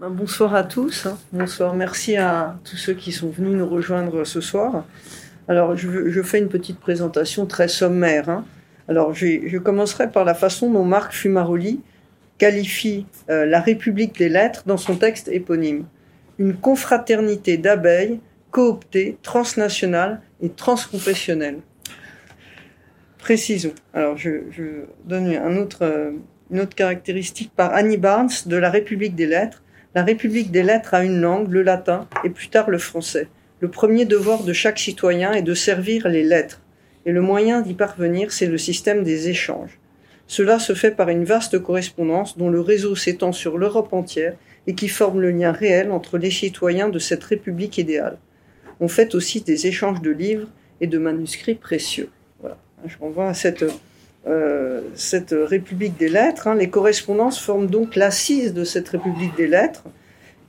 Ben, bonsoir à tous. Hein. Bonsoir. Merci à tous ceux qui sont venus nous rejoindre ce soir. Alors, je, fais une petite présentation très sommaire. Hein. Alors, je, commencerai par la façon dont Marc Fumaroli qualifie euh, la République des lettres dans son texte éponyme. Une confraternité d'abeilles cooptées, transnationales et transconfessionnelles. Précisons. Alors, je, donne euh, une autre caractéristique par Annie Barnes de la République des lettres la République des lettres a une langue, le latin, et plus tard le français. Le premier devoir de chaque citoyen est de servir les lettres, et le moyen d'y parvenir, c'est le système des échanges. Cela se fait par une vaste correspondance dont le réseau s'étend sur l'Europe entière et qui forme le lien réel entre les citoyens de cette République idéale. On fait aussi des échanges de livres et de manuscrits précieux. Voilà. Je renvoie à cette euh, cette République des lettres. Hein. Les correspondances forment donc l'assise de cette République des lettres,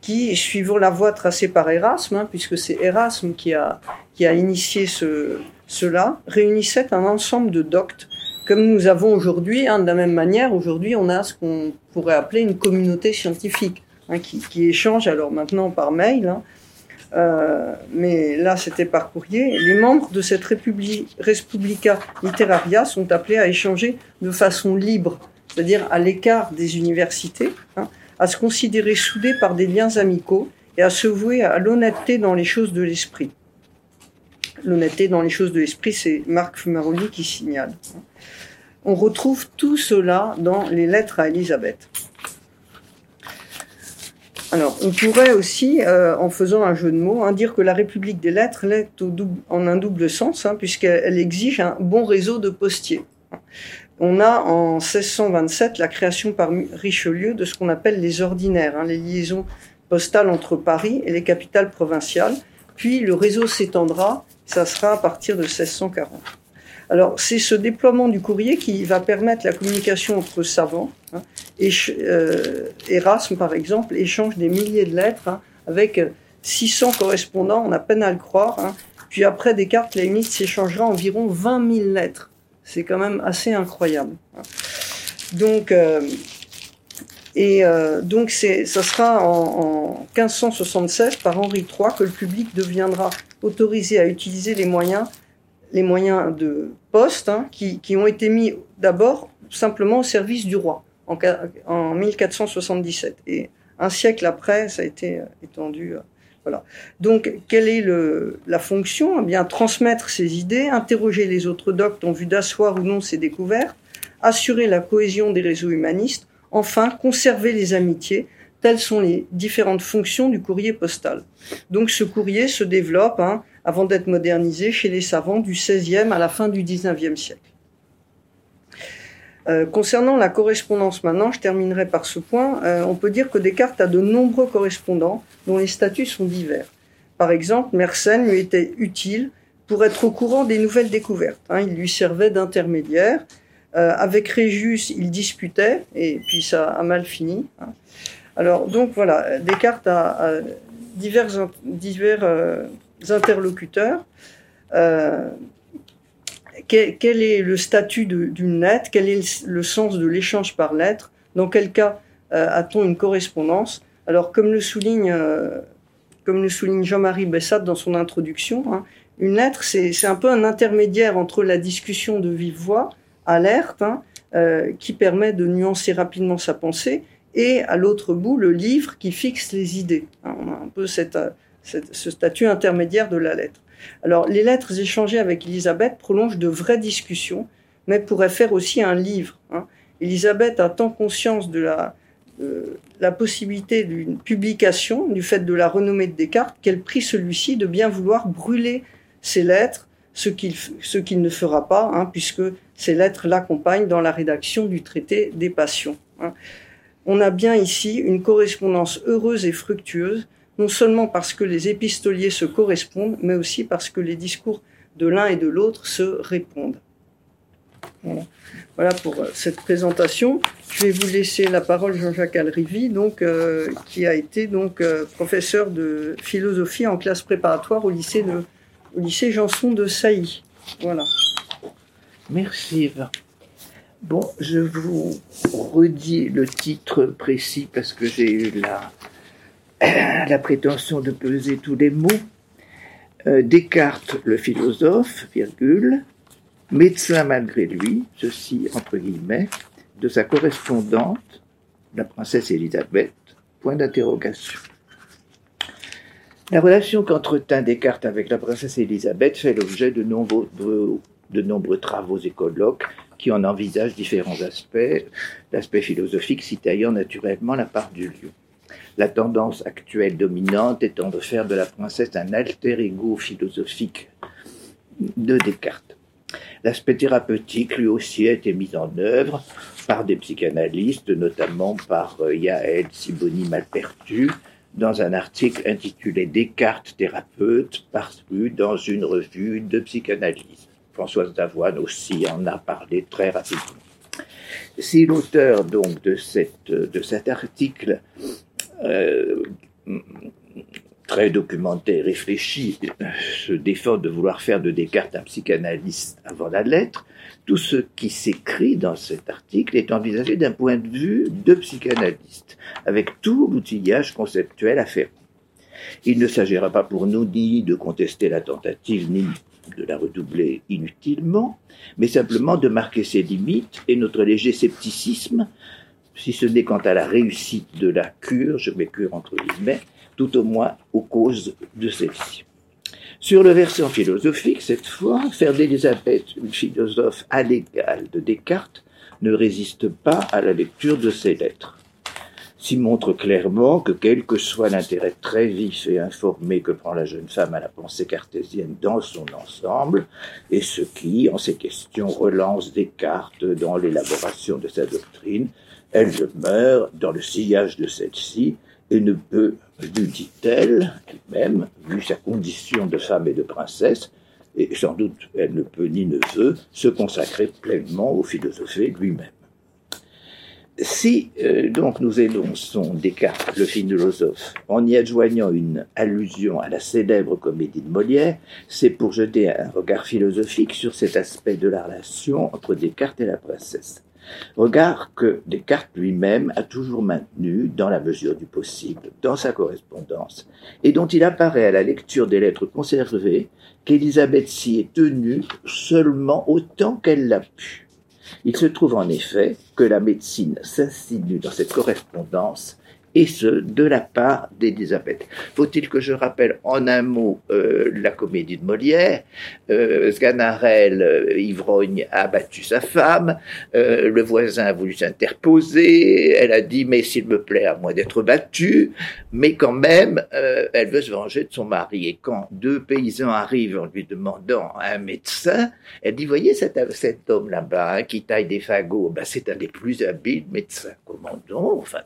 qui, suivant la voie tracée par Erasme, hein, puisque c'est Erasme qui a, qui a initié ce, cela, réunissait un ensemble de doctes, comme nous avons aujourd'hui, hein, de la même manière, aujourd'hui on a ce qu'on pourrait appeler une communauté scientifique, qui, échange alors maintenant par mail, euh, mais là c'était par courrier, les membres de cette Respublica Literaria sont appelés à échanger de façon libre, c'est-à-dire à, l'écart des universités, hein, à se considérer soudés par des liens amicaux et à se vouer à l'honnêteté dans les choses de l'esprit. L'honnêteté dans les choses de l'esprit, c'est Marc Fumaroli qui signale. On retrouve tout cela dans les lettres à Élisabeth. Alors, on pourrait aussi, euh, en faisant un jeu de mots, hein, dire que la République des lettres l'est en un double sens, hein, puisqu'elle exige un bon réseau de postiers. On a en 1627 la création par Richelieu de ce qu'on appelle les ordinaires, hein, les liaisons postales entre Paris et les capitales provinciales. Puis le réseau s'étendra, ça sera à partir de 1640. Alors, c'est ce déploiement du courrier qui va permettre la communication entre savants. Hein, et, euh, Erasme, par exemple, échange des milliers de lettres hein, avec 600 correspondants, on a peine à le croire. Hein. Puis après, Descartes, Leibniz s'échangera environ 20 000 lettres. C'est quand même assez incroyable. Donc, euh, et euh, donc, ça sera en, en 1576 par Henri III que le public deviendra autorisé à utiliser les moyens les moyens de poste hein, qui, qui, ont été mis d'abord simplement au service du roi en, en, 1477. Et un siècle après, ça a été euh, étendu. Euh, voilà. Donc, quelle est le, la fonction? Eh bien, transmettre ses idées, interroger les autres doctes en vue d'asseoir ou non ses découvertes, assurer la cohésion des réseaux humanistes, enfin, conserver les amitiés. Telles sont les différentes fonctions du courrier postal. Donc, ce courrier se développe hein, avant d'être modernisé chez les savants du XVIe à la fin du XIXe siècle. Euh, concernant la correspondance maintenant, je terminerai par ce point, euh, on peut dire que Descartes a de nombreux correspondants dont les statuts sont divers. Par exemple, Mersenne lui était utile pour être au courant des nouvelles découvertes. Hein. il lui servait d'intermédiaire. Euh, avec Réjus, il disputait, et puis ça a mal fini. Hein. Alors, donc voilà, Descartes a, divers, divers interlocuteurs. Euh, quel, est le statut d'une lettre? Quel est le sens de l'échange par lettre? Dans quel cas euh, a-t-on une correspondance? Alors, comme le souligne, euh, le souligne Jean-Marie Bessat dans son introduction, hein, une lettre, c'est un peu un intermédiaire entre la discussion de vive voix, alerte, hein, qui permet de nuancer rapidement sa pensée, et à l'autre bout, le livre qui fixe les idées. Hein, on a un peu cette ce statut intermédiaire de la lettre. Alors, les lettres échangées avec Elisabeth prolongent de vraies discussions, mais pourraient faire aussi un livre. Hein. Elisabeth a tant conscience de la, la possibilité d'une publication, du fait de la renommée de Descartes, qu'elle prie celui-ci de bien vouloir brûler ces lettres, ce qu'il ce qu'il ne fera pas, hein, puisque ces lettres l'accompagnent dans la rédaction du traité des passions. Hein. On a bien ici une correspondance heureuse et fructueuse non seulement parce que les épistoliers se correspondent, mais aussi parce que les discours de l'un et de l'autre se répondent. Voilà. pour euh, cette présentation. Je vais vous laisser la parole Jean-Jacques Alrivi, donc euh, qui a été donc euh, professeur de philosophie en classe préparatoire au lycée de au lycée Janson de Sailly. Voilà. Merci Eva. Bon, je vous redis le titre précis parce que j'ai eu la la prétention de peser tous les mots. Euh, Descartes, le philosophe, virgule, médecin malgré lui, ceci entre guillemets, de sa correspondante, la princesse Élisabeth, point d'interrogation. La relation qu'entretint Descartes avec la princesse Élisabeth fait l'objet de nombreux, travaux et colloques qui en envisagent différents aspects, l'aspect philosophique s'y taillant naturellement la part du lieu. La tendance actuelle dominante étant de faire de la princesse un alter ego philosophique de Descartes. L'aspect thérapeutique, lui aussi, a été mis en œuvre par des psychanalystes, notamment par euh, Yael Siboni Malpertu, dans un article intitulé Descartes thérapeute, paru dans une revue de psychanalyse. Françoise Davoine aussi en a parlé très rapidement. Si l'auteur donc de cet article euh, très documenté, réfléchi, se défend de vouloir faire de Descartes un psychanalyste avant la lettre, tout ce qui s'écrit dans cet article est envisagé d'un point de vue de psychanalyste, avec tout l'outillage conceptuel à faire. Il ne s'agira pas pour nous ni de contester la tentative, ni de la redoubler inutilement, mais simplement de marquer ses limites et notre léger scepticisme, si ce n'est quant à la réussite de la cure, je mets cure entre guillemets, tout au moins aux causes de celle-ci. Sur le versant philosophique, cette fois, faire d'Elisabeth une philosophe à l'égal de Descartes ne résiste pas à la lecture de ses lettres s'y montre clairement que quel que soit l'intérêt très vif et informé que prend la jeune femme à la pensée cartésienne dans son ensemble, et ce qui, en ces questions, relance Descartes dans l'élaboration de sa doctrine, elle demeure dans le sillage de celle-ci et ne peut, lui dit-elle elle-même, vu sa condition de femme et de princesse, et sans doute elle ne peut ni ne veut se consacrer pleinement au philosophie lui-même. Si euh, donc nous énonçons Descartes, le philosophe, en y adjoignant une allusion à la célèbre comédie de Molière, c'est pour jeter un regard philosophique sur cet aspect de la relation entre Descartes et la princesse. Regard que Descartes lui-même a toujours maintenu, dans la mesure du possible, dans sa correspondance, et dont il apparaît à la lecture des lettres conservées qu'Élisabeth s'y est tenue seulement autant qu'elle l'a pu. Il se trouve en effet que la médecine s'insinue dans cette correspondance et ce, de la part d'Elisabeth. Faut-il que je rappelle en un mot euh, la comédie de Molière euh, Sganarelle, euh, ivrogne, a battu sa femme, euh, le voisin a voulu s'interposer, elle a dit « mais s'il me plaît, à moins d'être battue », mais quand même, elle veut se venger de son mari. Et quand deux paysans arrivent en lui demandant un médecin, elle dit « voyez cet, homme là-bas hein, qui taille des fagots, ben, c'est un des plus habiles médecins. Comment donc Enfin,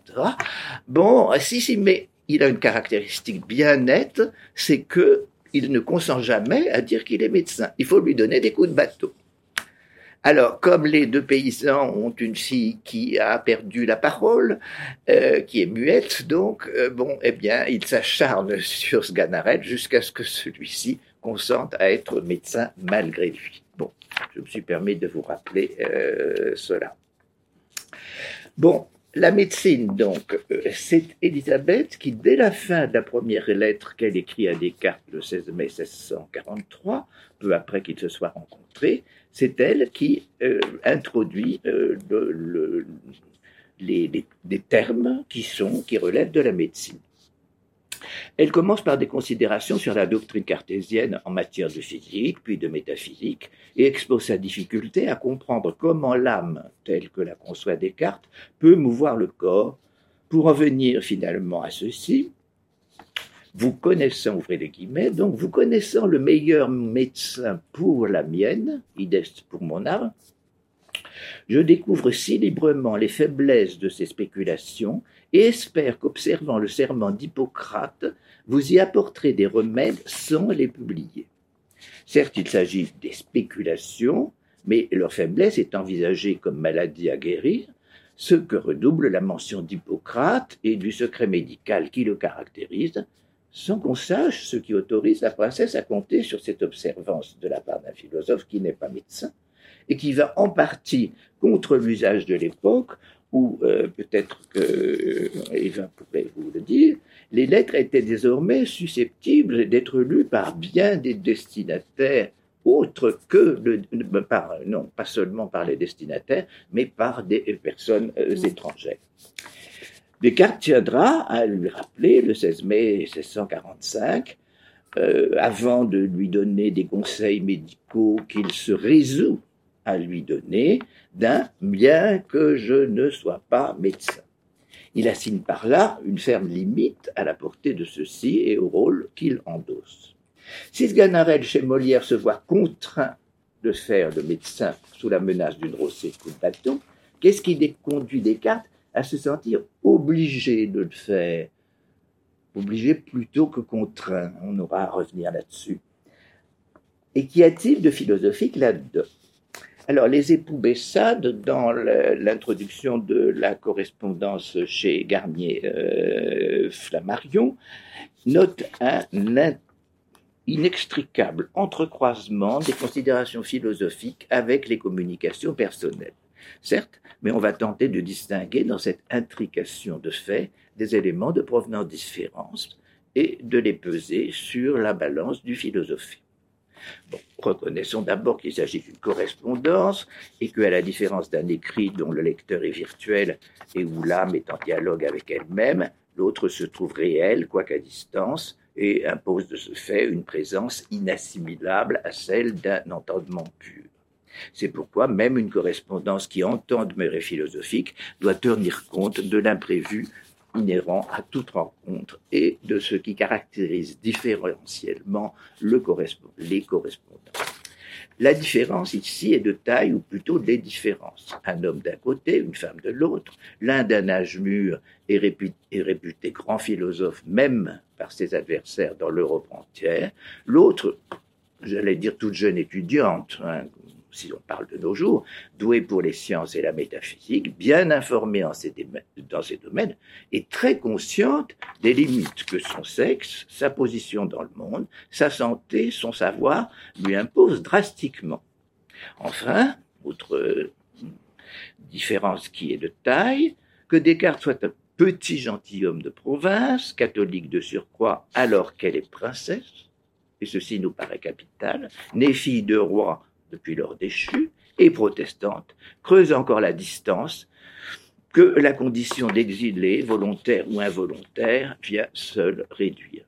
Bon, si, si, mais il a une caractéristique bien nette, c'est que il ne consent jamais à dire qu'il est médecin. Il faut lui donner des coups de bateau. Alors, comme les deux paysans ont une fille qui a perdu la parole, euh, qui est muette, donc, euh, bon, eh bien, ils s'acharnent sur ce jusqu'à ce que celui-ci consente à être médecin malgré lui. Bon, je me suis permis de vous rappeler euh, cela. Bon, la médecine, donc, euh, c'est Élisabeth qui, dès la fin de la première lettre qu'elle écrit à Descartes le 16 mai 1643, peu après qu'ils se soient rencontrés, c'est elle qui euh, introduit euh, les, les, termes qui sont, qui relèvent de la médecine. Elle commence par des considérations sur la doctrine cartésienne en matière de physique, puis de métaphysique, et expose sa difficulté à comprendre comment l'âme, telle que la conçoit Descartes, peut mouvoir le corps, pour en venir finalement à ceci. Vous connaissant, ouvrez les guillemets, donc vous connaissant le meilleur médecin pour la mienne, idest pour mon âme, je découvre si librement les faiblesses de ces spéculations et espère qu'observant le serment d'Hippocrate, vous y apporterez des remèdes sans les publier. Certes, il s'agit des spéculations, mais leur faiblesse est envisagée comme maladie à guérir, ce que redouble la mention d'Hippocrate et du secret médical qui le caractérise, sans qu'on sache ce qui autorise la princesse à compter sur cette observance de la part d'un philosophe qui n'est pas médecin et qui va en partie contre l'usage de l'époque ou euh, peut-être que Eva pourrait vous le dire, les lettres étaient désormais susceptibles d'être lues par bien des destinataires autres que le, par, non, pas seulement par les destinataires, mais par des personnes étrangères. Descartes tiendra à lui rappeler le 16 mai 1645 euh, avant de lui donner des conseils médicaux qu'il se résout à lui donner, d'un bien que je ne sois pas médecin. Il assigne par là une ferme limite à la portée de ceci et au rôle qu'il endosse. Si Sganarelle chez Molière se voit contraint de faire le médecin sous la menace d'une rossée coup de bâton, qu'est-ce qui conduit Descartes à se sentir obligé de le faire? Obligé plutôt que contraint. On aura à revenir là-dessus. Et qu'y a-t-il de philosophique là-dedans? Alors, les époux Bessade, dans l'introduction de la correspondance chez Garnier euh, Flammarion, notent un inextricable entrecroisement des considérations philosophiques avec les communications personnelles. Certes, mais on va tenter de distinguer dans cette intrication de faits des éléments de provenance différence et de les peser sur la balance du philosophie. Bon, reconnaissons d'abord qu'il s'agit d'une correspondance et qu'à la différence d'un écrit dont le lecteur est virtuel et où l'âme est en dialogue avec elle-même, l'autre se trouve réel, quoiqu'à distance, et impose de ce fait une présence inassimilable à celle d'un entendement pur. C'est pourquoi même une correspondance qui entend demeurer philosophique doit tenir compte de l'imprévu inhérent à toute rencontre et de ce qui caractérise différentiellement le les correspondants. La différence ici est de taille ou plutôt des différences. Un homme d'un côté, une femme de l'autre, l'un d'un âge mûr et réputé, réputé, grand philosophe même par ses adversaires dans l'Europe entière, l'autre, j'allais dire toute jeune étudiante, hein, si on parle de nos jours, doué pour les sciences et la métaphysique, bien informée dans ces domaines et très consciente des limites que son sexe, sa position dans le monde, sa santé, son savoir lui imposent drastiquement. Enfin, autre différence qui est de taille, que Descartes soit un petit gentilhomme de province, catholique de surcroît alors qu'elle est princesse, et ceci nous paraît capital, née fille de roi depuis leur déchu, et protestante, creuse encore la distance que la condition d'exilé, volontaire ou involontaire, vient seule réduire.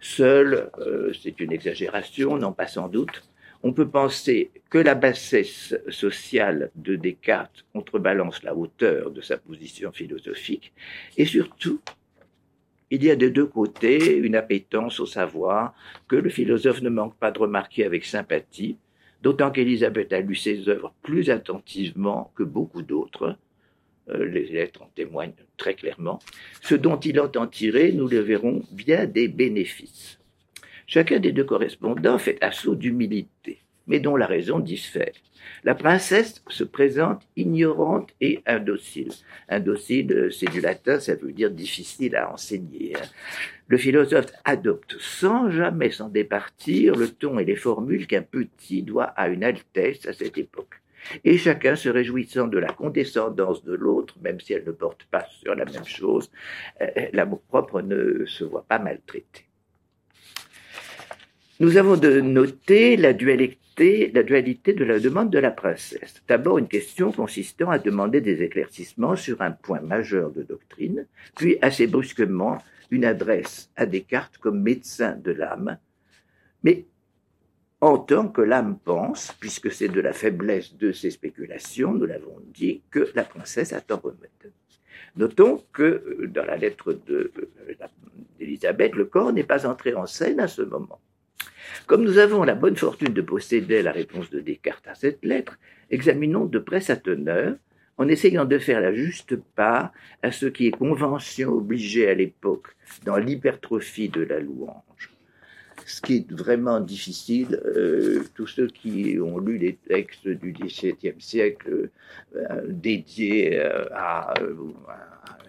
Seul, euh, c'est une exagération, non pas sans doute, on peut penser que la bassesse sociale de Descartes contrebalance la hauteur de sa position philosophique, et surtout, il y a de deux côtés une appétence au savoir que le philosophe ne manque pas de remarquer avec sympathie, d'autant qu'Élisabeth a lu ses œuvres plus attentivement que beaucoup d'autres. Euh, les lettres en témoignent très clairement. Ce dont il entend tirer, nous le verrons, bien des bénéfices. Chacun des deux correspondants fait assaut d'humilité, mais dont la raison diffère. La princesse se présente ignorante et indocile. Indocile, c'est du latin, ça veut dire difficile à enseigner. Hein. Le philosophe adopte sans jamais s'en départir le ton et les formules qu'un petit doit à une altesse à cette époque. Et chacun se réjouissant de la condescendance de l'autre, même si elle ne porte pas sur la même chose, euh, l'amour propre ne se voit pas maltraité. Nous avons de noter la dualité, la dualité de la demande de la princesse. D'abord une question consistant à demander des éclaircissements sur un point majeur de doctrine, puis assez brusquement une adresse à Descartes comme médecin de l'âme, mais en tant que l'âme pense, puisque c'est de la faiblesse de ses spéculations, nous l'avons dit, que la princesse attend remède. Notons que euh, dans la lettre euh, d'Élisabeth, le corps n'est pas entré en scène à ce moment. Comme nous avons la bonne fortune de posséder la réponse de Descartes à cette lettre, examinons de près sa teneur en essayant de faire la juste part à ce qui est convention obligée à l'époque dans l'hypertrophie de la louange. Ce qui est vraiment difficile, euh, tous ceux qui ont lu les textes du XVIIe siècle euh, dédiés euh, à,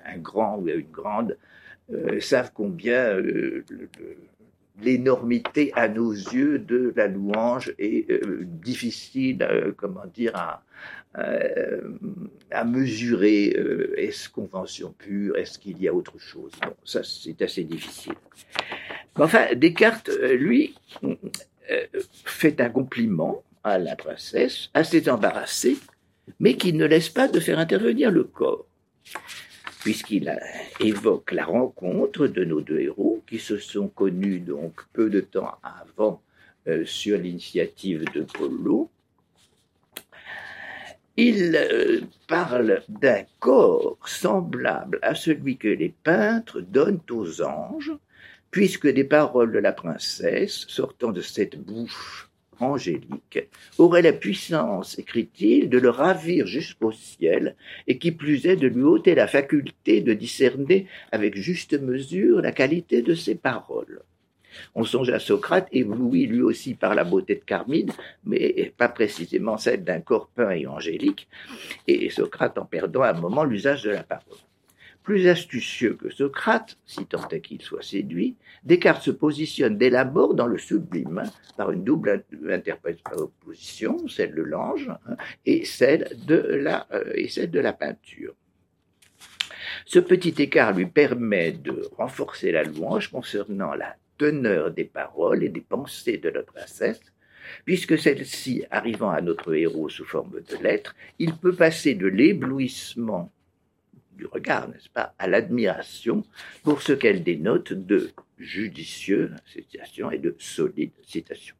un grand ou à une grande, savent combien l'énormité à nos yeux de la louange est euh, difficile, euh, comment dire, à, à mesurer. est-ce convention pure Est-ce qu'il y a autre chose Bon, ça c'est assez difficile. Enfin, Descartes, lui, fait un compliment à la princesse, assez embarrassée, mais qui ne laisse pas de faire intervenir le corps puisqu'il évoque la rencontre de nos deux héros qui se sont connus donc peu de temps avant euh, sur l'initiative de Polo. Il euh, parle d'un corps semblable à celui que les peintres donnent aux anges, puisque des paroles de la princesse sortant de cette bouche angélique aurait la puissance, écrit-il, de le ravir jusqu'au ciel, et qui plus est de lui ôter la faculté de discerner avec juste mesure la qualité de ses paroles. On songe à Socrate, ébloui lui aussi par la beauté de Carmide, mais pas précisément celle d'un corps peint et angélique, et Socrate en perdant un moment l'usage de la parole. Plus astucieux que Socrate, si tant est qu'il soit séduit, Descartes se positionne dès la mort dans le sublime par une double interprétation, celle de l'ange hein, et, celle de la, euh, et celle de la peinture. Ce petit écart lui permet de renforcer la louange concernant la teneur des paroles et des pensées de notre princesse, puisque celle-ci, arrivant à notre héros sous forme de lettres, il peut passer de l'éblouissement du regard, n'est-ce pas, à l'admiration pour ce qu'elle dénote de judicieux citation et de solide citation.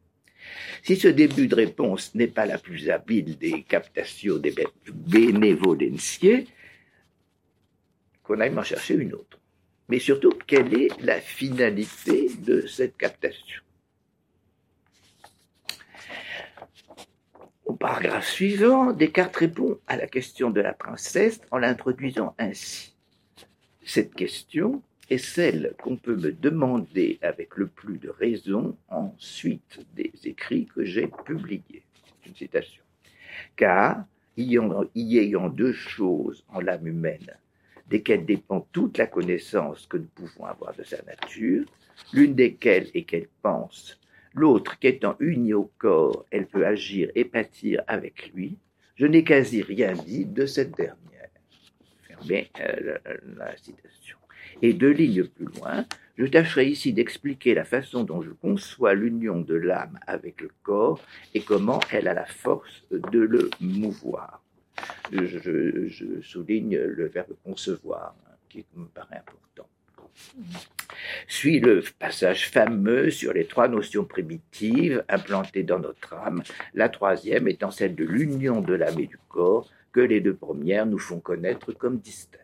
Si ce début de réponse n'est pas la plus habile des captations des bénévolenciers, qu'on aille en chercher une autre. Mais surtout, quelle est la finalité de cette captation? Paragraphe suivant, Descartes répond à la question de la princesse en l'introduisant ainsi. Cette question est celle qu'on peut me demander avec le plus de raison en suite des écrits que j'ai publiés. Une citation. Car, y ayant deux choses en l'âme humaine, desquelles dépend toute la connaissance que nous pouvons avoir de sa nature, l'une desquelles est qu'elle pense L'autre, qu'étant unie au corps, elle peut agir et pâtir avec lui. Je n'ai quasi rien dit de cette dernière. Fermez euh, la, citation. Et deux lignes plus loin, je tâcherai ici d'expliquer la façon dont je conçois l'union de l'âme avec le corps et comment elle a la force de le mouvoir. Je, souligne le verbe concevoir, hein, qui me paraît important. Suit le passage fameux sur les trois notions primitives implantées dans notre âme, la troisième étant celle de l'union de l'âme et du corps, que les deux premières nous font connaître comme distinctes.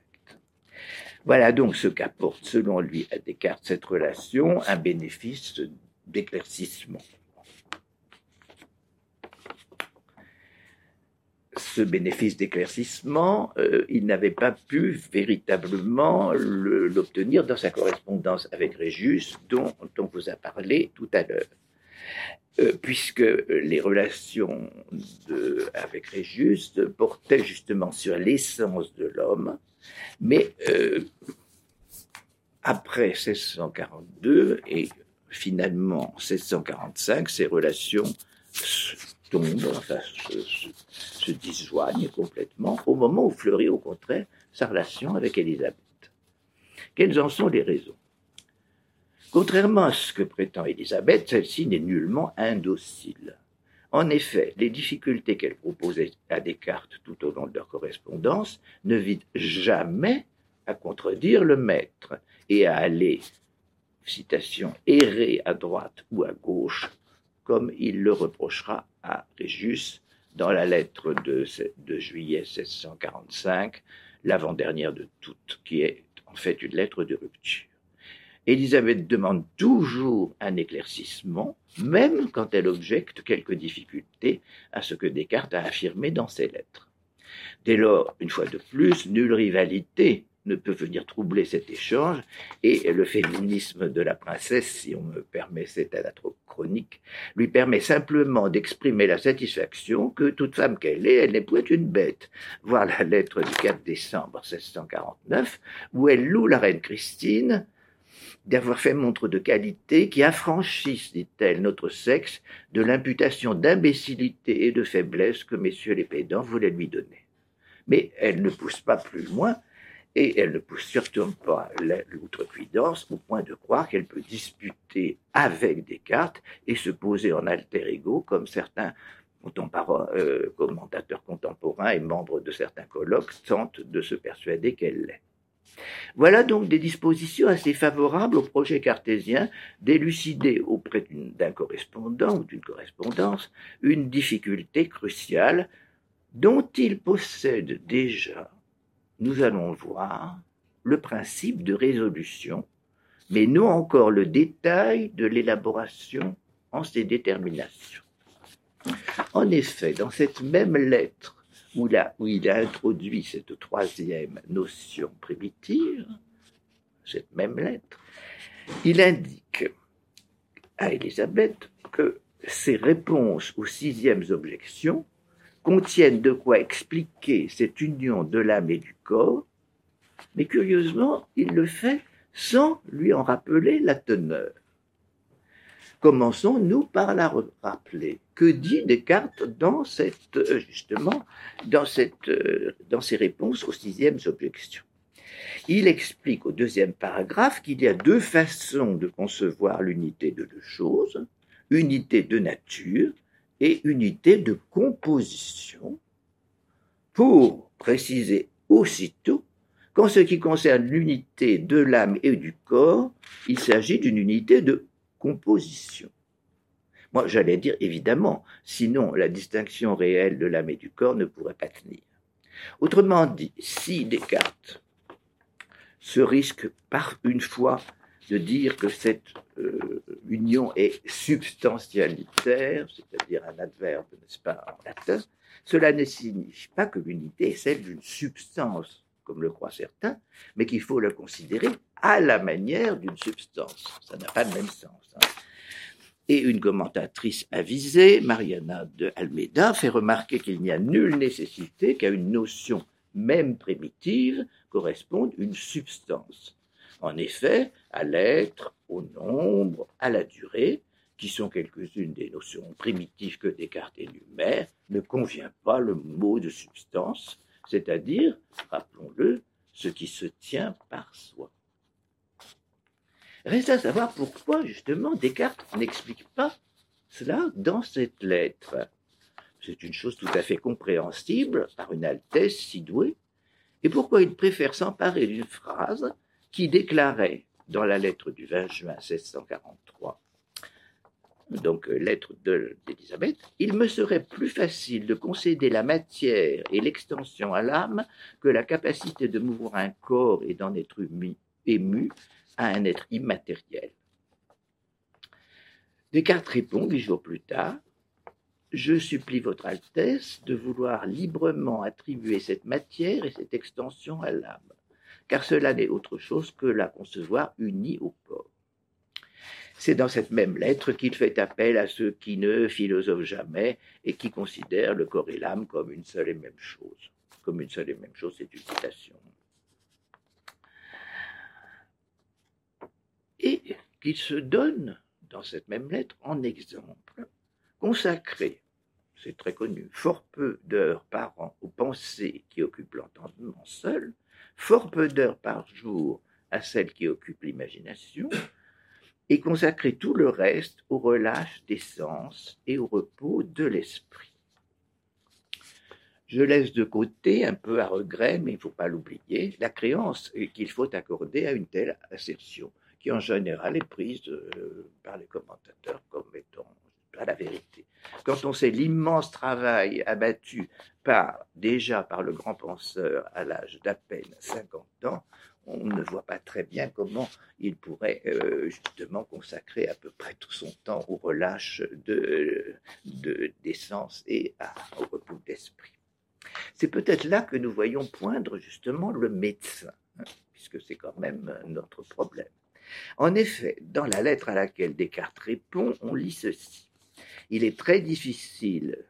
Voilà donc ce qu'apporte selon lui à Descartes cette relation, un bénéfice d'éclaircissement. Ce bénéfice d'éclaircissement, euh, il n'avait pas pu véritablement l'obtenir dans sa correspondance avec Régis, dont on vous a parlé tout à l'heure. Euh, puisque les relations avec Régis portaient justement sur l'essence de l'homme, mais euh, après 1642 et finalement 1645, ces relations tombent, enfin, se, disjoignent complètement au moment où fleurit au contraire sa relation avec Élisabeth. Quelles en sont les raisons? Contrairement à ce que prétend Élisabeth, celle-ci n'est nullement indocile. En effet, les difficultés qu'elle proposait à Descartes tout au long de leur correspondance ne vident jamais à contredire le maître et à aller, citation, errer à droite ou à gauche comme il le reprochera à Régis dans la lettre de, juillet 1645, l'avant-dernière de toutes, qui est en fait une lettre de rupture. Élisabeth demande toujours un éclaircissement, même quand elle objecte quelques difficultés à ce que Descartes a affirmé dans ses lettres. Dès lors, une fois de plus, nulle rivalité ne peut venir troubler cet échange, et le féminisme de la princesse, si on me permet cette chronique, lui permet simplement d'exprimer la satisfaction que toute femme qu'elle est, elle n'est point une bête. Voir la lettre du 4 décembre 1649, où elle loue la reine Christine d'avoir fait montre de qualité qui affranchissent, dit-elle, notre sexe de l'imputation d'imbécilité et de faiblesse que messieurs les pédants voulaient lui donner. Mais elle ne pousse pas plus loin, et elle ne pousse surtout pas l'outrecuidance au point de croire qu'elle peut disputer avec Descartes et se poser en alter ego comme certains euh, commentateurs contemporains et membres de certains colloques tentent de se persuader qu'elle l'est. Voilà donc des dispositions assez favorables au projet cartésien d'élucider auprès d'un correspondant ou d'une correspondance une difficulté cruciale dont il possède déjà, nous allons voir, le principe de résolution, mais non encore le détail de l'élaboration en ses déterminations. En effet, dans cette même lettre où, il a introduit cette troisième notion primitive, cette même lettre, il indique à Elisabeth que ses réponses aux sixièmes objections contiennent de quoi expliquer cette union de l'âme et du corps, mais curieusement, il le fait sans lui en rappeler la teneur. Commençons-nous par la rappeler. Que dit Descartes dans cette, euh, justement, dans, cette, euh, dans ses réponses aux sixièmes objections? Il explique au deuxième paragraphe qu'il y a deux façons de concevoir l'unité de deux choses, unité de nature et unité de composition, pour préciser aussitôt qu'en ce qui concerne l'unité de l'âme et du corps, il s'agit d'une unité de composition. Moi, j'allais dire évidemment, sinon la distinction réelle de l'âme et du corps ne pourrait pas tenir. Autrement dit, si Descartes se risque par une fois de dire que cette euh, union est substantialitaire, c'est-à-dire un adverbe, n'est-ce pas, en latin, cela ne signifie pas que l'unité est celle d'une substance, comme le croient certains, mais qu'il faut la considérer à la manière d'une substance. Ça n'a pas le même sens. Hein. Et une commentatrice avisée, Mariana de Almeida, fait remarquer qu'il n'y a nulle nécessité qu'à une notion même primitive corresponde une substance. En effet, à l'être, au nombre, à la durée, qui sont quelques-unes des notions primitives que Descartes énumère, ne convient pas le mot de substance, c'est-à-dire, rappelons-le, ce qui se tient par soi. Reste à savoir pourquoi, justement, Descartes n'explique pas cela dans cette lettre. C'est une chose tout à fait compréhensible par une Altesse si douée, et pourquoi il préfère s'emparer d'une phrase qui déclarait dans la lettre du 20 juin 1643, donc euh, lettre d'Élisabeth, il me serait plus facile de concéder la matière et l'extension à l'âme que la capacité de mouvoir un corps et d'en être ému à un être immatériel. Descartes répond huit jours plus tard Je supplie Votre Altesse de vouloir librement attribuer cette matière et cette extension à l'âme, car cela n'est autre chose que la concevoir unie au corps. C'est dans cette même lettre qu'il fait appel à ceux qui ne philosophent jamais et qui considèrent le corps et l'âme comme une seule et même chose. Comme une seule et même chose, c'est une citation. et qu'il se donne dans cette même lettre en exemple, consacrer, c'est très connu, fort peu d'heures par an aux pensées qui occupent l'entendement seul, fort peu d'heures par jour à celles qui occupent l'imagination, et consacrer tout le reste au relâche des sens et au repos de l'esprit. Je laisse de côté, un peu à regret, mais il ne faut pas l'oublier, la créance qu'il faut accorder à une telle assertion qui en général est prise euh, par les commentateurs comme étant pas la vérité. Quand on sait l'immense travail abattu par, déjà par le grand penseur à l'âge d'à peine 50 ans, on ne voit pas très bien comment il pourrait euh, justement consacrer à peu près tout son temps au relâche de, de, des et au repos d'esprit. C'est peut-être là que nous voyons poindre justement le médecin, hein, puisque c'est quand même notre problème. En effet, dans la lettre à laquelle Descartes répond, on lit ceci. Il est très difficile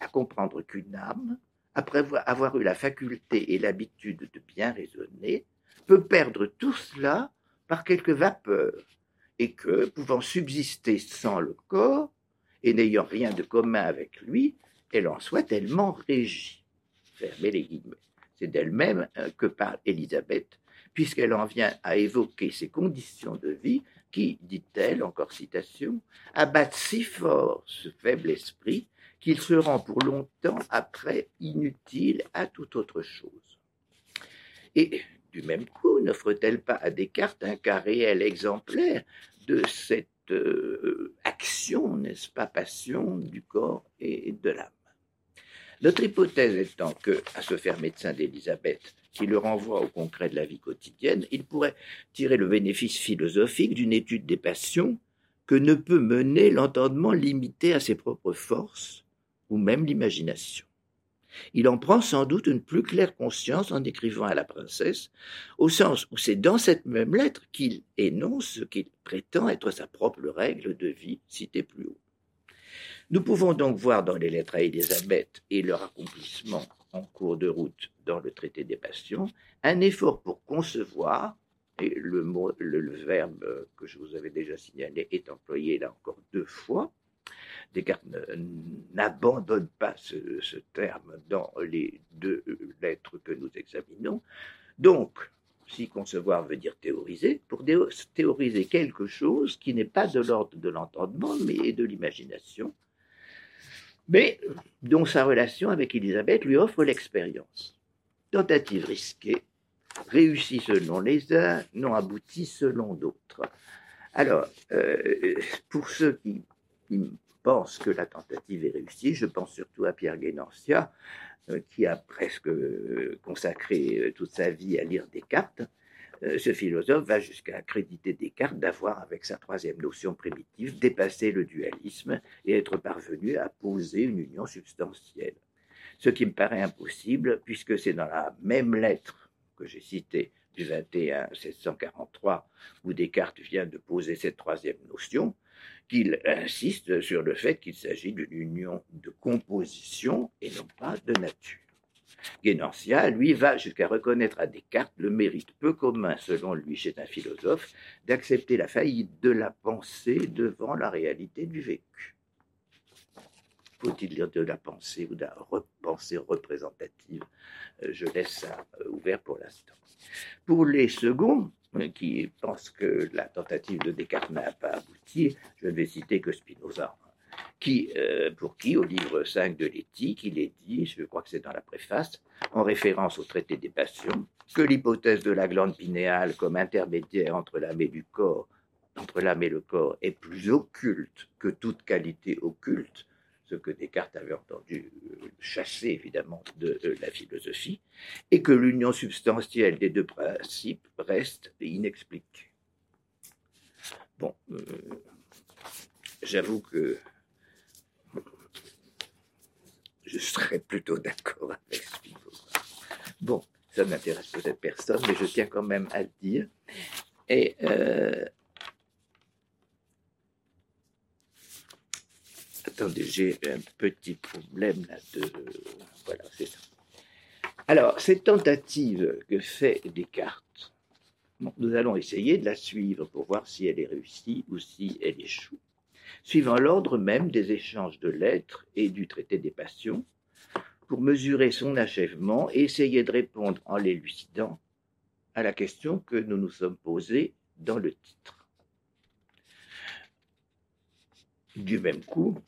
à comprendre qu'une âme, après avoir eu la faculté et l'habitude de bien raisonner, peut perdre tout cela par quelque vapeur, et que, pouvant subsister sans le corps, et n'ayant rien de commun avec lui, elle en soit tellement régie. Fermez les guillemets. C'est d'elle-même euh, que parle Élisabeth, puisqu'elle en vient à évoquer ses conditions de vie qui, dit-elle, encore citation, abattent si fort ce faible esprit qu'il se rend pour longtemps après inutile à toute autre chose. Et du même coup, n'offre-t-elle pas à Descartes un cas réel exemplaire de cette euh, action, n'est-ce pas, passion du corps et de l'âme? Notre hypothèse étant que, à se faire médecin d'Élisabeth, qui le renvoie au concret de la vie quotidienne, il pourrait tirer le bénéfice philosophique d'une étude des passions que ne peut mener l'entendement limité à ses propres forces, ou même l'imagination. Il en prend sans doute une plus claire conscience en écrivant à la princesse, au sens où c'est dans cette même lettre qu'il énonce ce qu'il prétend être sa propre règle de vie citée plus haut. Nous pouvons donc voir dans les lettres à Élisabeth et leur accomplissement en cours de route dans le traité des passions un effort pour concevoir, et le, verbe que je vous avais déjà signalé est employé là encore deux fois, Descartes n'abandonne pas ce, terme dans les deux lettres que nous examinons. Donc, si concevoir veut dire théoriser, pour théoriser quelque chose qui n'est pas de l'ordre de l'entendement, mais de l'imagination, mais dont sa relation avec Élisabeth lui offre l'expérience. Tentative risquée, réussie selon les uns, non aboutie selon d'autres. Alors, euh, pour ceux qui, qui pense que la tentative est réussie. Je pense surtout à Pierre Guénancia, euh, qui a presque euh, consacré euh, toute sa vie à lire Descartes. Ce philosophe va jusqu'à accréditer Descartes d'avoir, avec sa troisième notion primitive, dépassé le dualisme et être parvenu à poser une union substantielle. Ce qui me paraît impossible, puisque c'est dans la même lettre que j'ai citée du 21 1743, où Descartes vient de poser cette troisième notion, qu'il insiste sur le fait qu'il s'agit d'une union de composition et non pas de nature. Guénancia, lui, va jusqu'à reconnaître à Descartes le mérite peu commun, selon lui, chez un philosophe, d'accepter la faillite de la pensée devant la réalité du vécu. Faut-il dire de la pensée ou de la pensée représentative? Euh, Je laisse ça euh, ouvert pour l'instant. Pour les seconds, qui pense que la tentative de Descartes n'a pas abouti, je ne vais citer que Spinoza, qui, euh, pour qui, au livre 5 de l'éthique, il est dit, je crois que c'est dans la préface, en référence au traité des passions, que l'hypothèse de la glande pinéale comme intermédiaire entre l'âme et du corps, entre l'âme et le corps, est plus occulte que toute qualité occulte, ce que Descartes avait entendu euh, chasser évidemment de la philosophie, et que l'union substantielle des deux principes reste inexpliquée. Bon, euh, j'avoue que je serais plutôt d'accord avec Spinoza. Bon, ça n'intéresse peut-être personne, mais je tiens quand même à le dire. Et euh, Attendez, j'ai un petit problème là de. Voilà, c'est ça. Alors, cette tentative que fait Descartes, nous allons essayer de la suivre pour voir si elle est réussie ou si elle échoue, suivant l'ordre même des échanges de lettres et du traité des passions, pour mesurer son achèvement et essayer de répondre en l'élucidant à la question que nous nous sommes posée dans le titre. Du même coup,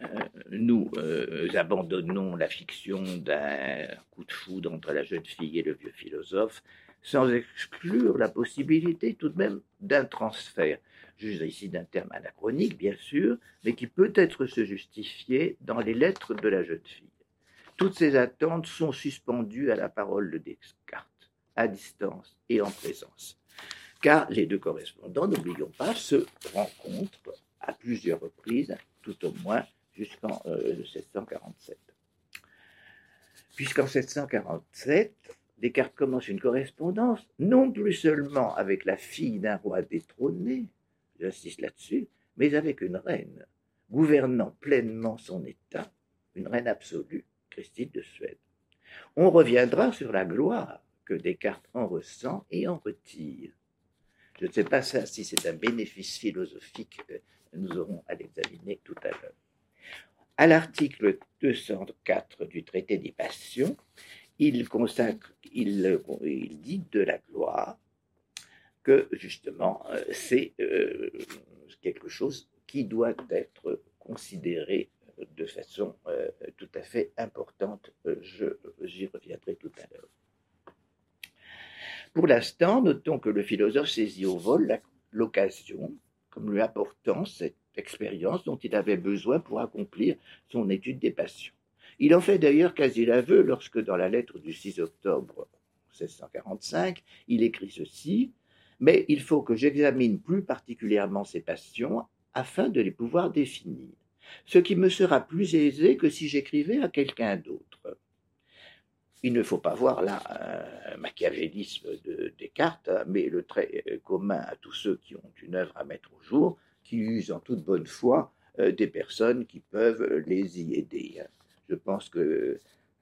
euh, nous euh, abandonnons la fiction d'un coup de foudre entre la jeune fille et le vieux philosophe, sans exclure la possibilité tout de même d'un transfert. J'use ici d'un terme anachronique, bien sûr, mais qui peut être se justifier dans les lettres de la jeune fille. Toutes ces attentes sont suspendues à la parole de Descartes, à distance et en présence. Car les deux correspondants, n'oublions pas, se rencontrent à plusieurs reprises tout au moins jusqu'en 1747. Euh, Puisqu'en 747, Descartes commence une correspondance, non plus seulement avec la fille d'un roi détrôné, j'insiste là-dessus, mais avec une reine, gouvernant pleinement son État, une reine absolue, Christine de Suède. On reviendra sur la gloire que Descartes en ressent et en retire. Je ne sais pas si c'est un bénéfice philosophique, nous aurons à l'examiner tout à l'heure. À l'article 204 du traité des passions, il consacre, il, il dit de la gloire que justement euh, c'est euh, quelque chose qui doit être considéré de façon euh, tout à fait importante. J'y reviendrai tout à l'heure. Pour l'instant, notons que le philosophe saisit au vol l'occasion, comme lui apportant cette expérience dont il avait besoin pour accomplir son étude des passions. Il en fait d'ailleurs quasi l'aveu lorsque, dans la lettre du 6 octobre 1645, il écrit ceci Mais il faut que j'examine plus particulièrement ces passions afin de les pouvoir définir, ce qui me sera plus aisé que si j'écrivais à quelqu'un d'autre. Il ne faut pas voir là un machiavélisme de Descartes, mais le trait commun à tous ceux qui ont une œuvre à mettre au jour, qui usent en toute bonne foi euh, des personnes qui peuvent les y aider. Je pense que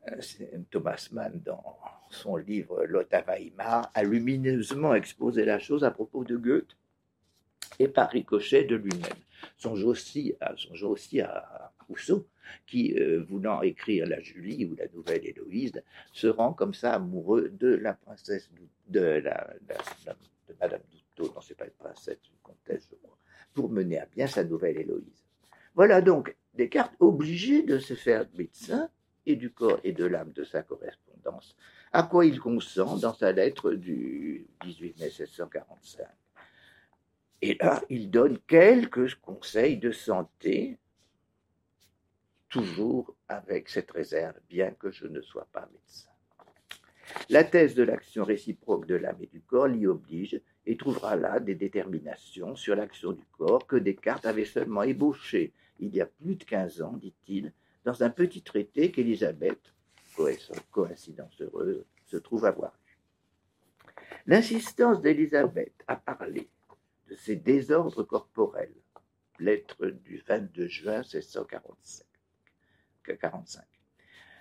euh, Thomas Mann, dans son livre Lothar Weimar, a lumineusement exposé la chose à propos de Goethe et par ricochet de lui-même. Songe aussi, à, aussi à Rousseau, qui, euh, voulant écrire la Julie ou la nouvelle Héloïse, se rend comme ça amoureux de la princesse, de, la, de Madame Douteau, non, c'est pas une princesse, une comtesse, je crois, pour mener à bien sa nouvelle Héloïse. Voilà donc Descartes obligé de se faire médecin et du corps et de l'âme de sa correspondance, à quoi il consent dans sa lettre du 18 mai 1645. Et là, il donne quelques conseils de santé, toujours avec cette réserve, bien que je ne sois pas médecin. La thèse de l'action réciproque de l'âme et du corps l'y oblige et trouvera là des déterminations sur l'action du corps que Descartes avait seulement ébauchées il y a plus de 15 ans, dit-il, dans un petit traité qu'Élisabeth, coïncidence heureuse, se trouve avoir lu. L'insistance d'Élisabeth à parler de ses désordres corporels, lettre du 22 juin 1645.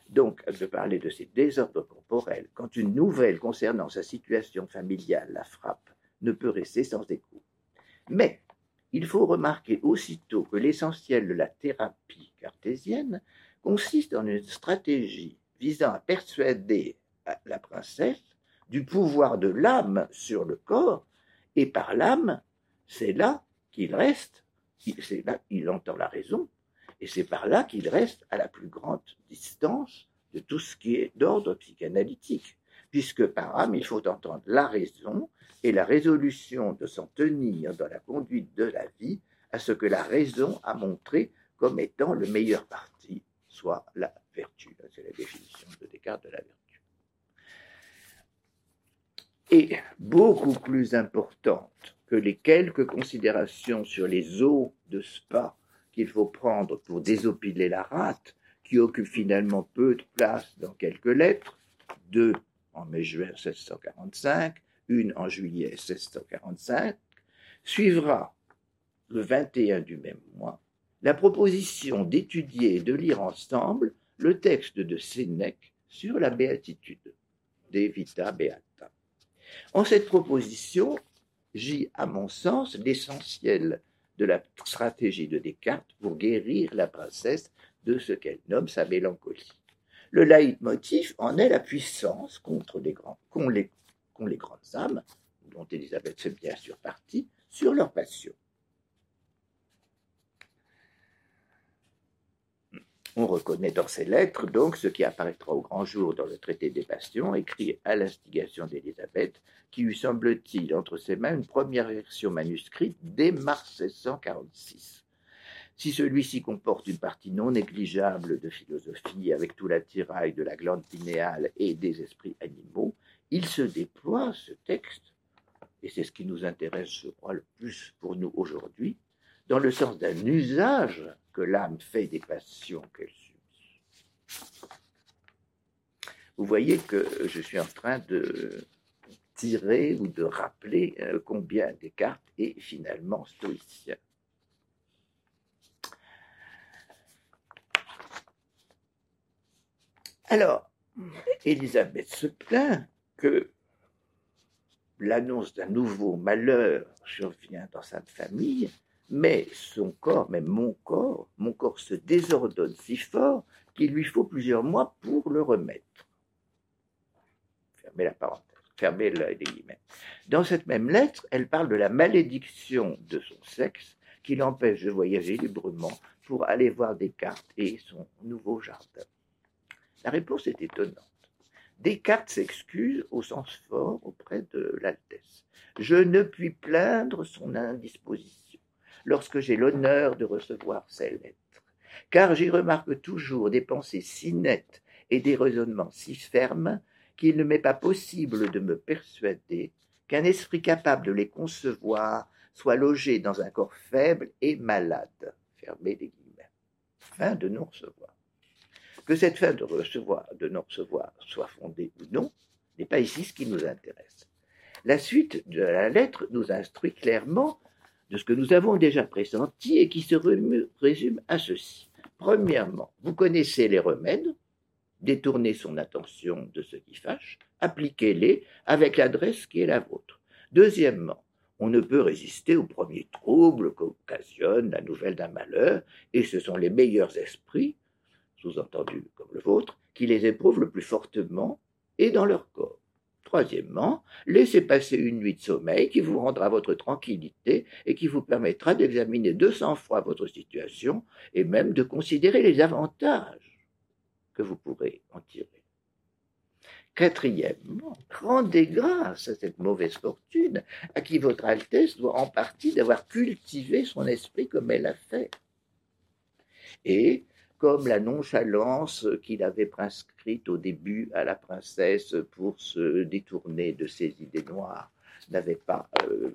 Donc, de parler de ses désordres corporels, quand une nouvelle concernant sa situation familiale la frappe, ne peut rester sans écho. Mais il faut remarquer aussitôt que l'essentiel de la thérapie cartésienne consiste en une stratégie visant à persuader la princesse du pouvoir de l'âme sur le corps, et par l'âme, c'est là qu'il reste, c'est là qu'il entend la raison, et c'est par là qu'il reste à la plus grande distance de tout ce qui est d'ordre psychanalytique, puisque par âme, il faut entendre la raison et la résolution de s'en tenir dans la conduite de la vie à ce que la raison a montré comme étant le meilleur parti, soit la vertu. C'est la définition de Descartes de la vertu. Et beaucoup plus importante que les quelques considérations sur les eaux de spa qu'il faut prendre pour désopiler la rate, qui occupe finalement peu de place dans quelques lettres, deux en mai-juin 1645, une en juillet 1645, suivra le 21 du même mois la proposition d'étudier et de lire ensemble le texte de Sénèque sur la béatitude, De Vita Beata. En cette proposition gît, à mon sens, l'essentiel de la stratégie de Descartes pour guérir la princesse de ce qu'elle nomme sa mélancolie. Le leitmotiv en est la puissance contre les qu'ont les grandes âmes, dont Élisabeth fait bien sûr partie, sur leur passion. On reconnaît dans ces lettres donc ce qui apparaîtra au grand jour dans le traité des passions, écrit à l'instigation d'Élisabeth, qui eut, semble-t-il, entre ses mains une première version manuscrite dès mars 1646. Si celui-ci comporte une partie non négligeable de philosophie avec tout l'attirail de la glande pinéale et des esprits animaux, il se déploie, ce texte, et c'est ce qui nous intéresse, je crois, le plus pour nous aujourd'hui, dans le sens d'un usage que l'âme fait des passions qu'elle subit. Vous voyez que je suis en train de tirer ou de rappeler euh, combien Descartes est finalement stoïcien. Alors, Élisabeth se plaint que l'annonce d'un nouveau malheur survient dans sa famille, mais son corps, même mon corps, mon corps se désordonne si fort qu'il lui faut plusieurs mois pour le remettre. Fermez la parenthèse, fermez les guillemets. Dans cette même lettre, elle parle de la malédiction de son sexe qui l'empêche de voyager librement pour aller voir Descartes et son nouveau jardin. La réponse est étonnante. Descartes s'excuse au sens fort auprès de l'Altesse. Je ne puis plaindre son indisposition lorsque j'ai l'honneur de recevoir ces lettres, car j'y remarque toujours des pensées si nettes et des raisonnements si fermes qu'il ne m'est pas possible de me persuader qu'un esprit capable de les concevoir soit logé dans un corps faible et malade. Fermez les guillemets. Fin de non-recevoir. Que cette fin de recevoir, de non-recevoir soit fondée ou non, n'est pas ici ce qui nous intéresse. La suite de la lettre nous instruit clairement de ce que nous avons déjà pressenti et qui se résume à ceci. Premièrement, vous connaissez les remèdes, détournez son attention de ce qui fâche, appliquez-les avec l'adresse qui est la vôtre. Deuxièmement, on ne peut résister aux premiers troubles qu'occasionne la nouvelle d'un malheur, et ce sont les meilleurs esprits, sous-entendu comme le vôtre, qui les éprouvent le plus fortement et dans leur corps. Troisièmement, laissez passer une nuit de sommeil qui vous rendra votre tranquillité et qui vous permettra d'examiner cents fois votre situation et même de considérer les avantages que vous pourrez en tirer. Quatrièmement, rendez grâce à cette mauvaise fortune à qui votre Altesse doit en partie d'avoir cultivé son esprit comme elle a fait. Et comme la nonchalance qu'il avait prescrite au début à la princesse pour se détourner de ses idées noires n'avait pas euh,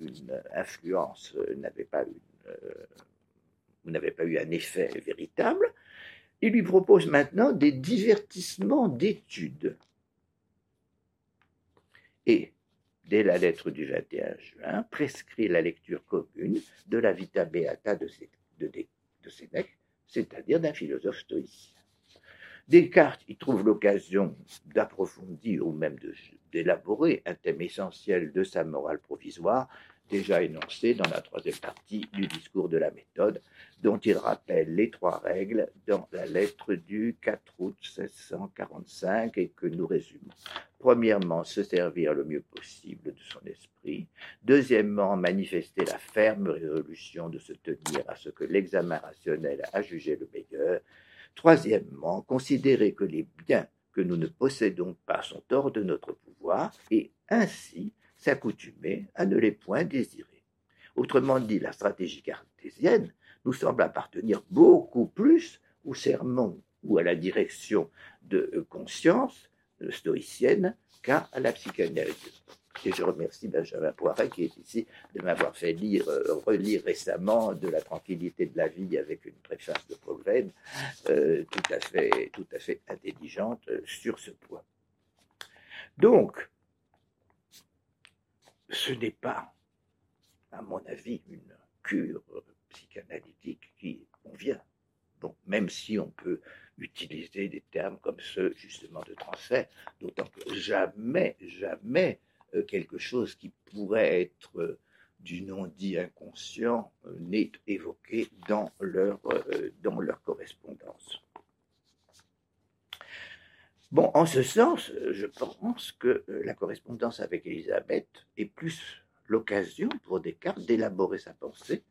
une influence, n'avait pas, euh, pas eu un effet véritable, il lui propose maintenant des divertissements d'études. Et, dès la lettre du 21 juin, prescrit la lecture commune de la Vita Beata de, Sénèque, c'est-à-dire d'un philosophe stoïcien. Descartes y trouve l'occasion d'approfondir ou même d'élaborer un thème essentiel de sa morale provisoire, déjà énoncé dans la troisième partie du discours de la méthode, dont il rappelle les trois règles dans la lettre du 4 août 1645 et que nous résumons. Premièrement, se servir le mieux possible de son esprit. Deuxièmement, manifester la ferme résolution de se tenir à ce que l'examen rationnel a jugé le meilleur. Troisièmement, considérer que les biens que nous ne possédons pas sont hors de notre pouvoir et ainsi s'accoutumer à ne les point désirer. Autrement dit, la stratégie cartésienne nous semble appartenir beaucoup plus au sermon ou à la direction de conscience stoïcienne qu'à la psychanalyse. Et je remercie Benjamin Poiret qui est ici de m'avoir fait lire, euh, relire récemment De la tranquillité de la vie avec une préface de Paul Venn, euh, tout, à fait, tout à fait intelligente euh, sur ce point. Donc, ce n'est pas, à mon avis, une cure psychanalytique qui convient. Bon, même si on peut utiliser des termes comme ceux justement de transfert, d'autant que jamais, jamais euh, quelque chose qui pourrait être euh, du non-dit inconscient euh, n'est évoqué dans leur, dans leur correspondance. Bon, en ce sens, je pense que la correspondance avec Elisabeth est plus l'occasion pour Descartes d'élaborer sa pensée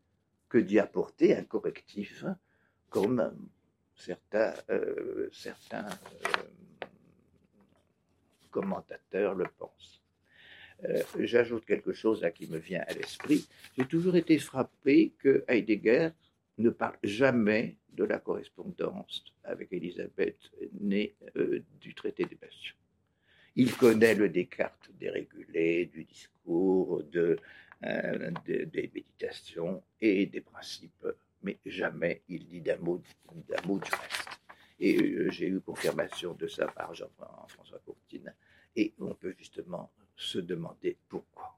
que d'y apporter un correctif comme certains, euh, euh, commentateurs le pensent. Euh, j'ajoute quelque chose à qui me vient à l'esprit. J'ai toujours été frappé que Heidegger ne parle jamais de la correspondance avec Elisabeth née du traité des passions. Il connaît le Descartes dérégulé, du discours, de, des méditations et des principes mais jamais il dit d'un mot, mot du reste. Et euh, j'ai eu confirmation de ça par Jean-François Courtine, et on peut justement se demander pourquoi.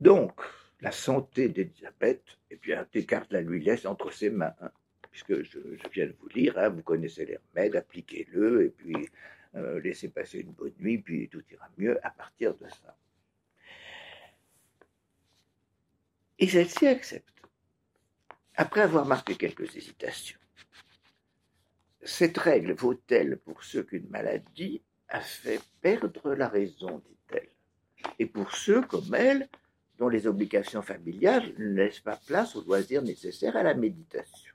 Donc, la santé d'Elisabeth, eh bien, Descartes la lui laisse entre ses mains, hein, puisque je, viens de vous lire, hein, vous connaissez les remèdes, appliquez-le, et puis euh, laissez passer une bonne nuit, puis tout ira mieux à partir de ça. Et celle-ci accepte. Après avoir marqué quelques hésitations, cette règle vaut-elle pour ceux qu'une maladie a fait perdre la raison, dit-elle, et pour ceux comme elle, dont les obligations familiales ne laissent pas place aux loisirs nécessaires à la méditation.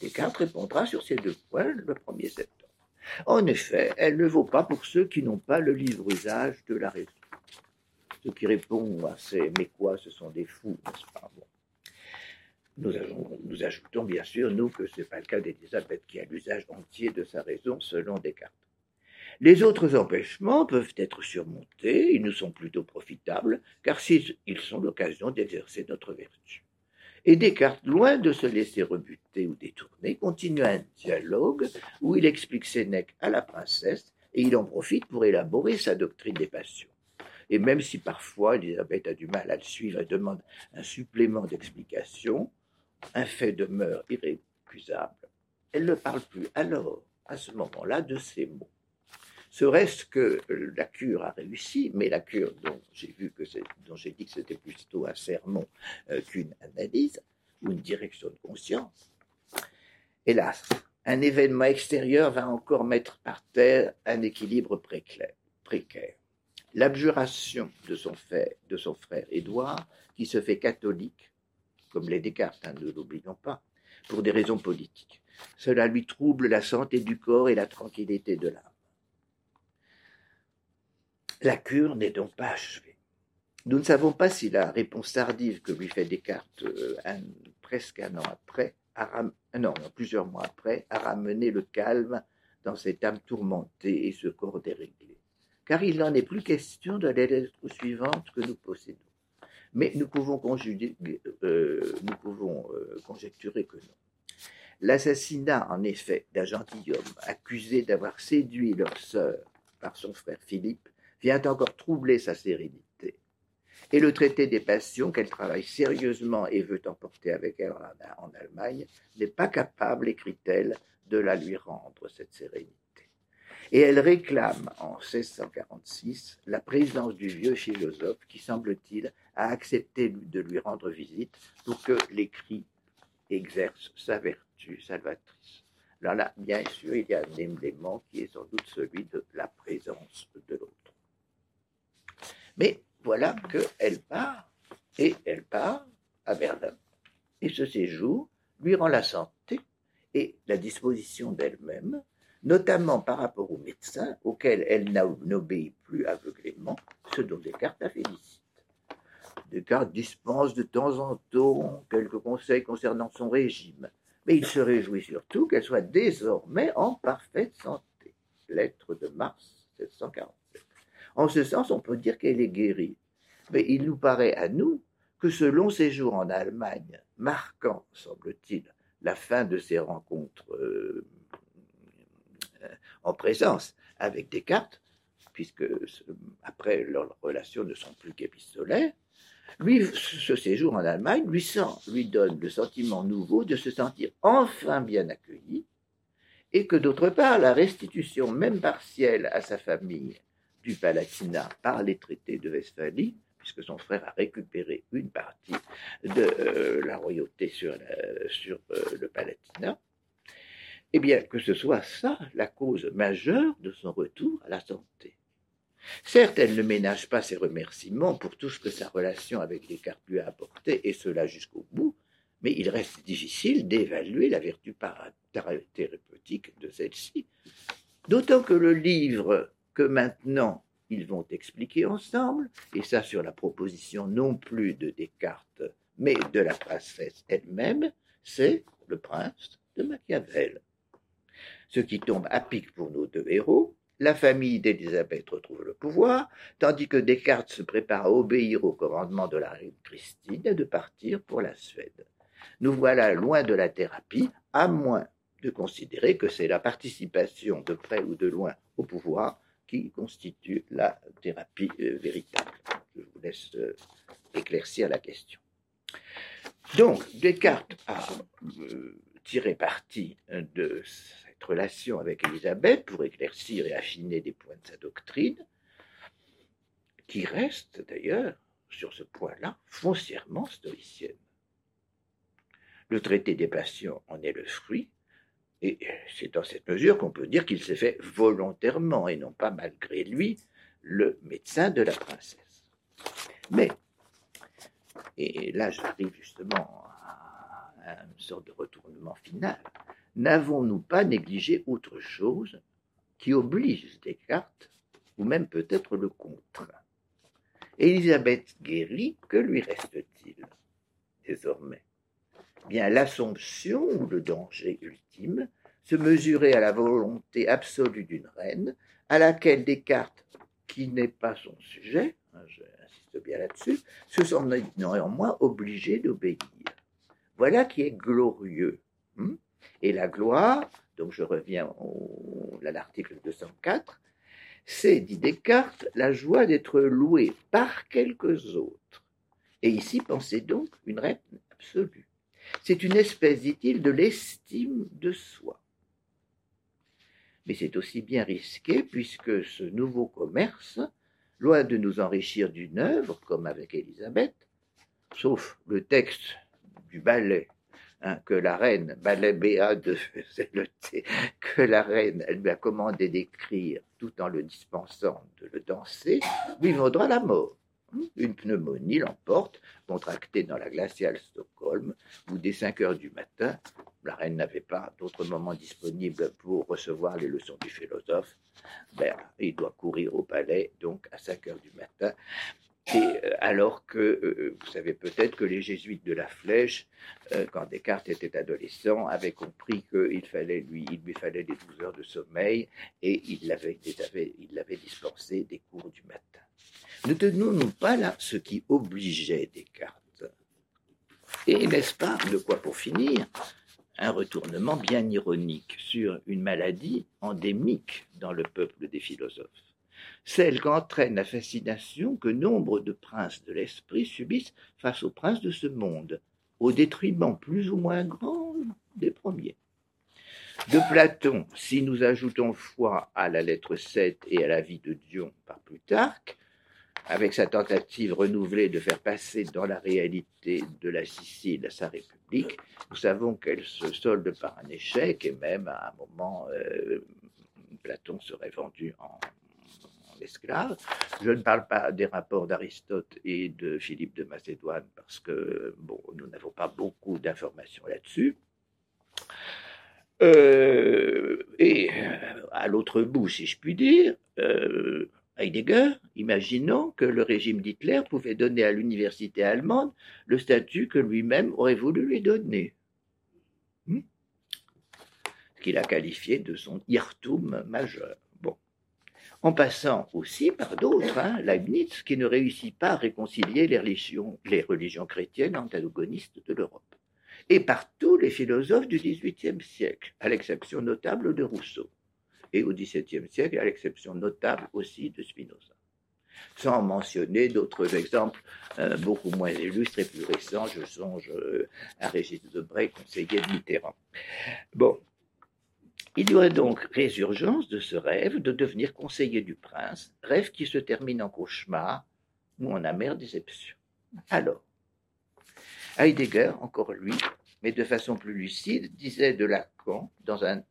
Descartes répondra sur ces deux points le 1er septembre. En effet, elle ne vaut pas pour ceux qui n'ont pas le livre usage de la raison. Ceux qui répondent à ces mais quoi, ce sont des fous, n'est-ce pas? Nous, nous, ajoutons bien sûr, nous, que ce n'est pas le cas d'Elisabeth qui a l'usage entier de sa raison selon Descartes. Les autres empêchements peuvent être surmontés, ils nous sont plutôt profitables, car ils sont l'occasion d'exercer notre vertu. Et Descartes, loin de se laisser rebuter ou détourner, continue un dialogue où il explique Sénèque à la princesse et il en profite pour élaborer sa doctrine des passions. Et même si parfois Elisabeth a du mal à le suivre et demande un supplément d'explication, un fait demeure irrécusable. Elle ne parle plus alors, à ce moment-là, de ces mots. Serait-ce que la cure a réussi, mais la cure dont j'ai vu que dont j'ai dit que c'était plutôt un sermon euh, qu'une analyse ou une direction de conscience. Hélas, un événement extérieur va encore mettre par terre un équilibre précaire. L'abjuration de son, de frère Édouard, qui se fait catholique, comme les Descartes, hein, ne l'oublions pas, pour des raisons politiques. Cela lui trouble la santé du corps et la tranquillité de l'âme. La cure n'est donc pas achevée. Nous ne savons pas si la réponse tardive que lui fait Descartes euh, presque un an après, non, plusieurs mois après, a ramené le calme dans cette âme tourmentée et ce corps déréglé. Car il n'en est plus question de la lettre suivante que nous possédons. Mais nous pouvons, euh, euh, conjecturer que non. L'assassinat, en effet, d'un gentilhomme accusé d'avoir séduit leur sœur par son frère Philippe vient encore troubler sa sérénité. Et le traité des passions qu'elle travaille sérieusement et veut emporter avec elle en Allemagne n'est pas capable, écrit-elle, de la lui rendre, cette sérénité. Et elle réclame en 1646 la présence du vieux philosophe qui, semble-t-il, a accepté de lui rendre visite pour que l'écrit exerce sa vertu salvatrice. Là, là, bien sûr, il y a un élément qui est sans doute celui de la présence de l'autre. Mais voilà qu'elle part, et elle part à Berlin. Et ce séjour lui rend la santé et la disposition d'elle-même, notamment par rapport aux médecins auxquels elle n'obéit plus aveuglément, ce dont Descartes la félicite. Descartes dispense de temps en temps quelques conseils concernant son régime, mais il se réjouit surtout qu'elle soit désormais en parfaite santé. Lettre de mars 1740. En ce sens, on peut dire qu'elle est guérie. Mais il nous paraît à nous que ce long séjour en Allemagne, marquant, semble-t-il, la fin de ses rencontres euh, en présence avec Descartes, puisque après leurs relations ne sont plus qu'épistolaires, lui, ce séjour en Allemagne lui, sent, lui donne le sentiment nouveau de se sentir enfin bien accueilli, et que d'autre part, la restitution, même partielle, à sa famille du Palatinat par les traités de Westphalie, puisque son frère a récupéré une partie de euh, la royauté sur, euh, le Palatinat, eh bien, que ce soit ça la cause majeure de son retour à la santé. Certes, elle ne ménage pas ses remerciements pour tout ce que sa relation avec Descartes lui a apporté, et cela jusqu'au bout, mais il reste difficile d'évaluer la vertu thérapeutique de celle-ci. D'autant que le livre que maintenant ils vont expliquer ensemble, et ça sur la proposition non plus de Descartes, mais de la princesse elle-même, c'est le prince de Machiavel. Ce qui tombe à pic pour nos deux héros, la famille d'Élisabeth retrouve le pouvoir, tandis que Descartes se prépare à obéir au commandement de la reine Christine et de partir pour la Suède. Nous voilà loin de la thérapie, à moins de considérer que c'est la participation de près ou de loin au pouvoir constitue la thérapie euh, véritable. Je vous laisse euh, éclaircir la question. Donc, Descartes a euh, tirer parti de cette relation avec Élisabeth pour éclaircir et affiner des points de sa doctrine, qui reste d'ailleurs, sur ce point-là, foncièrement stoïcienne. Le traité des passions en est le fruit, et c'est dans cette mesure qu'on peut dire qu'il s'est fait volontairement et non pas malgré lui le médecin de la princesse. Mais, et là j'arrive justement à une sorte de retournement final, n'avons-nous pas négligé autre chose qui oblige Descartes, ou même peut-être le contraint? Élisabeth guérit, que lui reste-t-il? Désormais L'assomption ou le danger ultime se mesurer à la volonté absolue d'une reine, à laquelle Descartes, qui n'est pas son sujet, hein, j'insiste bien là-dessus, se sont néanmoins obligés d'obéir. Voilà qui est glorieux. Hmm? Et la gloire, donc je reviens à l'article 204, c'est, dit Descartes, la joie d'être loué par quelques autres. Et ici, pensez donc une reine absolue. C'est une espèce, dit-il, de l'estime de soi. Mais c'est aussi bien risqué puisque ce nouveau commerce, loin de nous enrichir d'une œuvre, comme avec Élisabeth, sauf le texte du ballet Hein, que la reine, ballet Béa de que la reine, lui a commandé d'écrire tout en le dispensant de le danser, lui vaudra la mort. Une pneumonie l'emporte, contractée dans la glaciale Stockholm, où dès 5 heures du matin, la reine n'avait pas d'autre moment disponible pour recevoir les leçons du philosophe. Ben, il doit courir au palais, donc à 5 heures du matin, euh, alors que, euh, vous savez peut-être que les jésuites de la Flèche, euh, quand Descartes était adolescent, avaient compris qu'il lui, il lui fallait des 12 heures de sommeil et il l'avait, il l'avait dispensé des cours du matin. Ne tenons-nous pas là ce qui obligeait Descartes? Et n'est-ce pas, de quoi pour finir, un retournement bien ironique sur une maladie endémique dans le peuple des philosophes? Celle qu'entraîne la fascination que nombre de princes de l'esprit subissent face aux princes de ce monde, au détriment plus ou moins grand des premiers. De Platon, si nous ajoutons foi à la lettre 7 et à la vie de Dion par Plutarque, avec sa tentative renouvelée de faire passer dans la réalité de la Sicile sa république, nous savons qu'elle se solde par un échec et même à un moment, euh, Platon serait vendu en, esclaves. Je ne parle pas des rapports d'Aristote et de Philippe de Macédoine parce que nous n'avons pas beaucoup d'informations là-dessus. Euh, et euh, à l'autre bout, si je puis dire, euh, Heidegger, imaginant que le régime d'Hitler pouvait donner à l'université allemande le statut que lui-même aurait voulu lui donner. Hmm? Qu'il a qualifié de son Irrtum majeur en passant aussi par d'autres, hein, Leibniz, qui ne réussit pas à réconcilier les religions, chrétiennes antagonistes de l'Europe, et par tous les philosophes du XVIIIe siècle, à l'exception notable de Rousseau, et au XVIIe siècle, à l'exception notable aussi de Spinoza. Sans mentionner d'autres exemples euh, beaucoup moins illustres et plus récents, je songe euh, à Régis Debray, conseiller de Mitterrand. Bon, il y aurait donc résurgence de ce rêve de devenir conseiller du prince, rêve qui se termine en cauchemar ou en amère déception. Alors, Heidegger, encore lui, mais de façon plus lucide, disait de Lacan dans, un,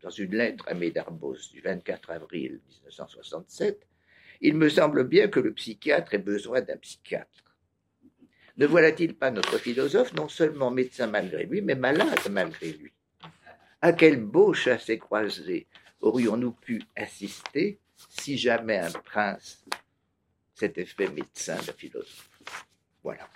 dans une lettre à Médarbos du 24 avril 1967 Il me semble bien que le psychiatre ait besoin d'un psychiatre. Ne voilà-t-il pas notre philosophe non seulement médecin malgré lui, mais malade malgré lui à quel beau chassé-croisé aurions-nous pu assister si jamais un prince s'était fait médecin de philosophe Voilà.